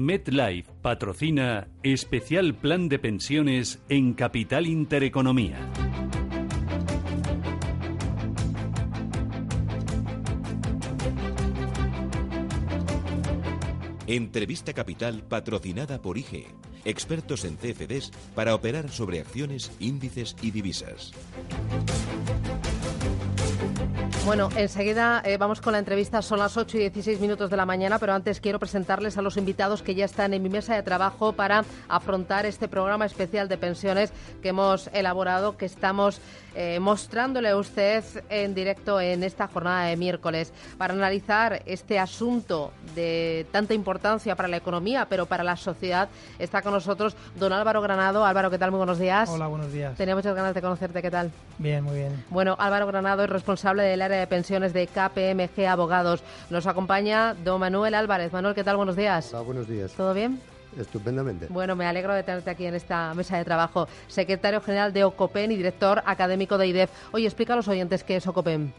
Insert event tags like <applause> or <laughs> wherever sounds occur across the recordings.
MetLife patrocina especial plan de pensiones en Capital Intereconomía. Entrevista Capital patrocinada por IG, expertos en CFDs para operar sobre acciones, índices y divisas. Bueno, enseguida eh, vamos con la entrevista. Son las 8 y 16 minutos de la mañana, pero antes quiero presentarles a los invitados que ya están en mi mesa de trabajo para afrontar este programa especial de pensiones que hemos elaborado, que estamos eh, mostrándole a usted en directo en esta jornada de miércoles. Para analizar este asunto de tanta importancia para la economía, pero para la sociedad, está con nosotros don Álvaro Granado. Álvaro, ¿qué tal? Muy buenos días. Hola, buenos días. Tenía muchas ganas de conocerte. ¿Qué tal? Bien, muy bien. Bueno, Álvaro Granado es responsable del área de pensiones de KPMG Abogados. Nos acompaña don Manuel Álvarez. Manuel, ¿qué tal? Buenos días. Hola, buenos días. ¿Todo bien? Estupendamente. Bueno, me alegro de tenerte aquí en esta mesa de trabajo. Secretario General de OCOPEN y director académico de IDEF. Oye, explica a los oyentes qué es OCOPEN.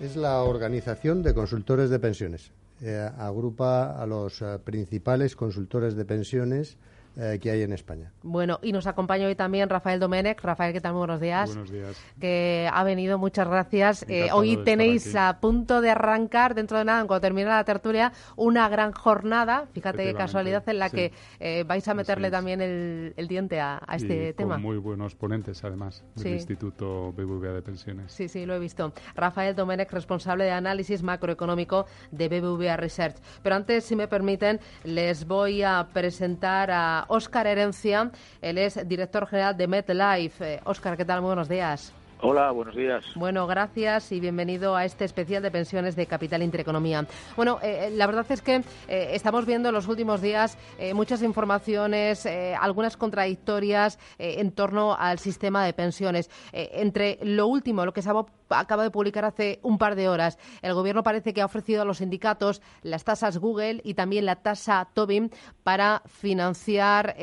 Es la Organización de Consultores de Pensiones. Eh, agrupa a los eh, principales consultores de pensiones eh, que hay en España. Bueno, y nos acompaña hoy también Rafael Domenech. Rafael, ¿qué tal? Muy buenos días. Buenos días. Que ha venido, muchas gracias. Eh, hoy tenéis a punto de arrancar, dentro de nada, cuando termine la tertulia, una gran jornada. Fíjate qué casualidad en la que eh, vais a meterle también el, diente a, este y tema. Con muy buenos ponentes, además, del Instituto BBVA de Pensiones. Sí, sí, lo he visto. Rafael Domenech, responsable de análisis macroeconómico de BBVA Research. Pero antes, si me permiten, les voy a presentar a Óscar Herencia. Él es director general de MetLife. Óscar, ¿qué tal? Muy buenos días. Hola, buenos días. Bueno, gracias y bienvenido a este especial de pensiones de Capital Intereconomía. Bueno, eh, eh, la verdad es que eh, estamos viendo en los últimos días muchas informaciones, algunas contradictorias en torno al sistema de pensiones. entre lo último, lo que se acaba de publicar hace un par de horas, el Gobierno parece que ha ofrecido a los sindicatos las tasas Google y también la tasa Tobin para financiar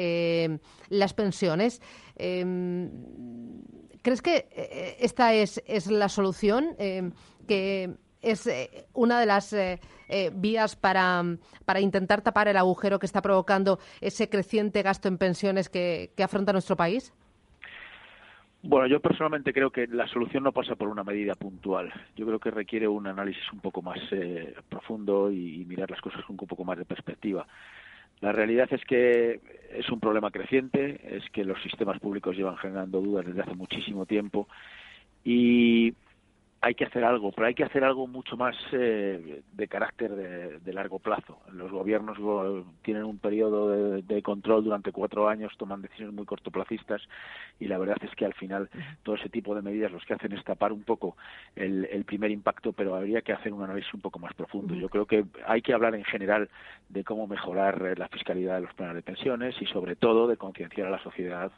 las pensiones. ¿Crees que eh, eh, esta es, es la solución? Eh, que es una de las vías para, para, intentar tapar el agujero que está provocando ese creciente gasto en pensiones que, afronta nuestro país? Bueno, yo personalmente creo que la solución no pasa por una medida puntual. Yo creo que requiere un análisis un poco más profundo y, mirar las cosas con un poco más de perspectiva. La realidad es que es un problema creciente, es que los sistemas públicos llevan generando dudas desde hace muchísimo tiempo y hay que hacer algo, pero hay que hacer algo mucho más eh, de carácter de, largo plazo. Los gobiernos tienen un periodo de, control durante cuatro años, toman decisiones muy cortoplacistas y la verdad es que al final todo ese tipo de medidas los que hacen es tapar un poco el, primer impacto, pero habría que hacer un análisis un poco más profundo. Yo creo que hay que hablar en general de cómo mejorar la fiscalidad de los planes de pensiones y sobre todo de concienciar a la sociedad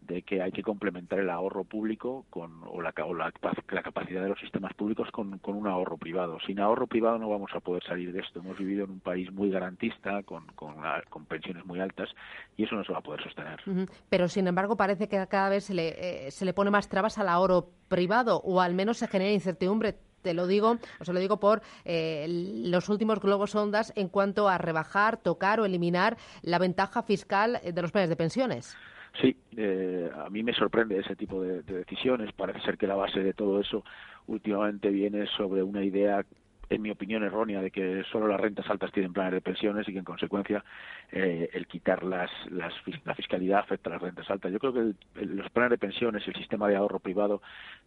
de que hay que complementar el ahorro público con, o, la, la, capacidad de los sistemas públicos con, con, un ahorro privado. Sin ahorro privado no vamos a poder salir de esto. Hemos vivido en un país muy garantista, con, con, con pensiones muy altas, y eso no se va a poder sostener. Pero, sin embargo, parece que cada vez se le, eh, se le pone más trabas al ahorro privado, o al menos se genera incertidumbre te lo digo, o se lo digo por eh, los últimos globos ondas en cuanto a rebajar, tocar o eliminar la ventaja fiscal de los planes de pensiones. Sí, eh, a mí me sorprende ese tipo de, decisiones. Parece ser que la base de todo eso últimamente viene sobre una idea en mi opinión errónea de que solo las rentas altas tienen planes de pensiones y que en consecuencia eh, el quitar las, las, la fiscalidad afecta a las rentas altas. Yo creo que los planes de pensiones y el sistema de ahorro privado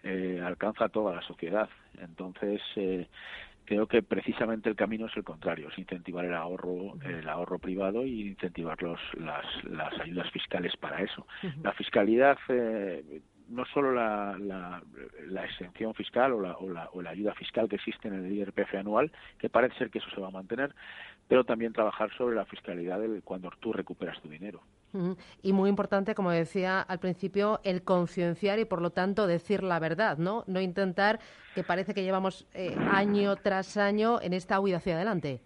eh, alcanza a toda la sociedad. Entonces, eh, creo que precisamente el camino es el contrario, es incentivar el ahorro, el ahorro privado y incentivar los, las, las ayudas fiscales para eso. La fiscalidad eh, no solo la, la, exención fiscal o la, o, la, o la ayuda fiscal que existe en el IRPF anual, que parece ser que eso se va a mantener, pero también trabajar sobre la fiscalidad de cuando tú recuperas tu dinero. Y muy importante, como decía al principio, el concienciar y, por lo tanto, decir la verdad, ¿no? No intentar, que parece que llevamos eh, año tras año en esta huida hacia adelante.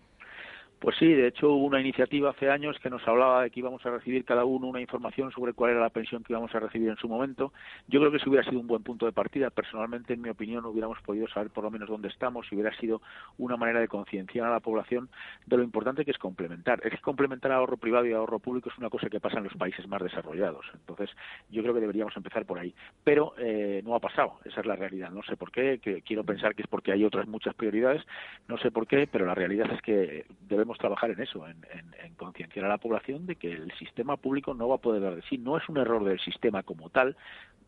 Pues sí, de hecho hubo una iniciativa hace años que nos hablaba de que íbamos a recibir cada uno una información sobre cuál era la pensión que íbamos a recibir en su momento. Yo creo que si hubiera sido un buen punto de partida. Personalmente, en mi opinión, hubiéramos podido saber por lo menos dónde estamos si hubiera sido una manera de concienciar a la población de lo importante que es complementar. Es que complementar ahorro privado y ahorro público es una cosa que pasa en los países más desarrollados. Entonces, yo creo que deberíamos empezar por ahí. Pero eh, no ha pasado, esa es la realidad. No sé por qué, que quiero pensar que es porque hay otras muchas prioridades, no sé por qué, pero la realidad es que debemos trabajar en eso, en, concienciar a la población de que el sistema público no va a poder dar de sí. No es un error del sistema como tal,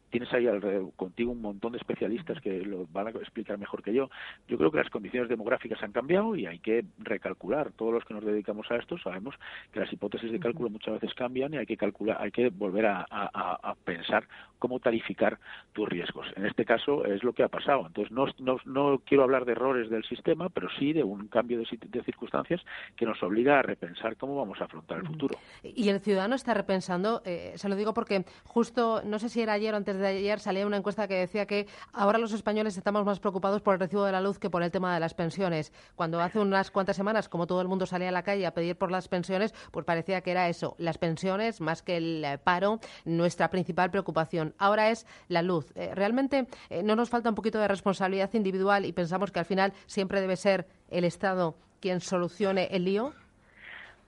tienes ahí alrededor, contigo un montón de especialistas que lo van a explicar mejor que yo. Yo creo que las condiciones demográficas han cambiado y hay que recalcular. Todos los que nos dedicamos a esto sabemos que las hipótesis de cálculo muchas veces cambian y hay que calcular, hay que volver a, pensar cómo tarificar tus riesgos. En este caso es lo que ha pasado. Entonces no, no, no quiero hablar de errores del sistema, pero sí de un cambio de, de circunstancias que nos obliga a repensar cómo vamos a afrontar el futuro. Y el ciudadano está repensando, eh, se lo digo porque justo, no sé si era ayer o antes de ayer salía una encuesta que decía que ahora los españoles estamos más preocupados por el recibo de la luz que por el tema de las pensiones. Cuando hace unas cuantas semanas, como todo el mundo salía a la calle a pedir por las pensiones, pues parecía que era eso, las pensiones más que el paro, nuestra principal preocupación. Ahora es la luz. Eh, ¿Realmente eh, no nos falta un poquito de responsabilidad individual y pensamos que al final siempre debe ser el Estado quien solucione el lío?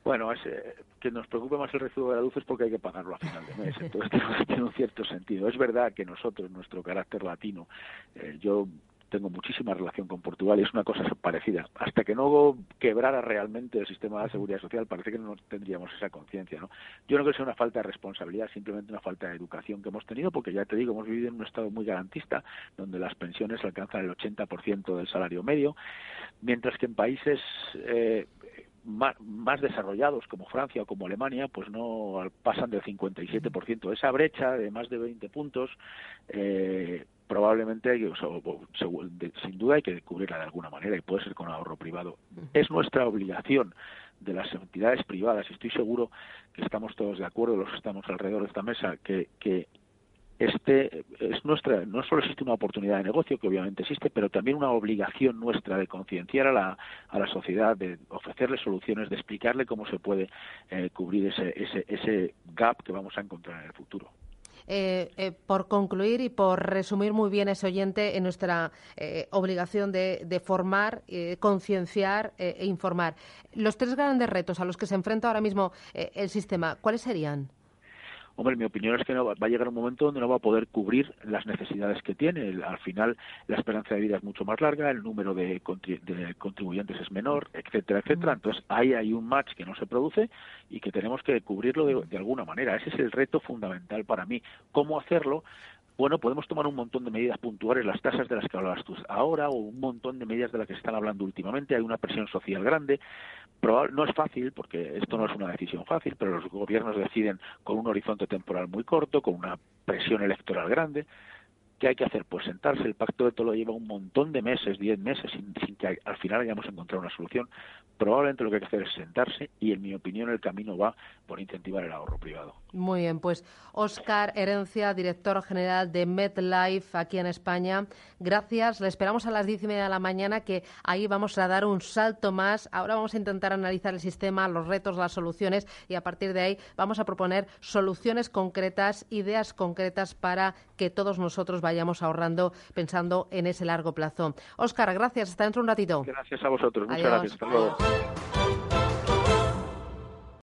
Bueno, es, que nos preocupe más el recibo de la luz es porque hay que pagarlo a final de mes. <laughs> Entonces tiene un cierto sentido. Es verdad que nosotros, nuestro carácter latino, eh, yo tengo muchísima relación con Portugal y es una cosa parecida. Hasta que no quebrara realmente el sistema de seguridad social, parece que no tendríamos esa conciencia. ¿no? Yo no creo que sea una falta de responsabilidad, simplemente una falta de educación que hemos tenido, porque ya te digo, hemos vivido en un estado muy garantista, donde las pensiones alcanzan el 80% del salario medio, mientras que en países eh, más, desarrollados como Francia o como Alemania, pues no pasan del 57%. Esa brecha de más de 20 puntos, eh, probablemente, sin duda, hay que cubrirla de alguna manera y puede ser con ahorro privado. Es nuestra obligación de las entidades privadas, y estoy seguro que estamos todos de acuerdo, los que estamos alrededor de esta mesa, que, que este es nuestra no solo existe una oportunidad de negocio que obviamente existe pero también una obligación nuestra de concienciar a la, a la sociedad de ofrecerle soluciones de explicarle cómo se puede eh, cubrir ese, ese, ese gap que vamos a encontrar en el futuro eh, eh, por concluir y por resumir muy bien ese oyente en nuestra obligación de, de formar, concienciar e informar. Los tres grandes retos a los que se enfrenta ahora mismo el sistema, ¿cuáles serían? Hombre, mi opinión es que no, va a llegar un momento donde no va a poder cubrir las necesidades que tiene. Al final, la esperanza de vida es mucho más larga, el número de, contribuyentes es menor, etcétera, etcétera. Entonces, ahí hay un match que no se produce y que tenemos que cubrirlo de, de alguna manera. Ese es el reto fundamental para mí. ¿Cómo hacerlo? bueno, podemos tomar un montón de medidas puntuales, las tasas de las que hablabas tú ahora, o un montón de medidas de las que se están hablando últimamente. Hay una presión social grande. No es fácil, porque esto no es una decisión fácil, pero los gobiernos deciden con un horizonte temporal muy corto, con una presión electoral grande. ¿Qué hay que hacer? Pues sentarse. El pacto de Tolo lleva un montón de meses, diez meses, sin, que al final hayamos encontrado una solución. Probablemente lo que hay que hacer es sentarse y, en mi opinión, el camino va por incentivar el ahorro privado. Muy bien, pues Oscar Herencia, director general de MedLife aquí en España. Gracias. Le esperamos a las diez y media de la mañana, que ahí vamos a dar un salto más. Ahora vamos a intentar analizar el sistema, los retos, las soluciones y a partir de ahí vamos a proponer soluciones concretas, ideas concretas para que todos nosotros vayamos ahorrando pensando en ese largo plazo. Oscar, gracias. Hasta dentro un ratito. Gracias a vosotros. Muchas gracias. Hasta luego.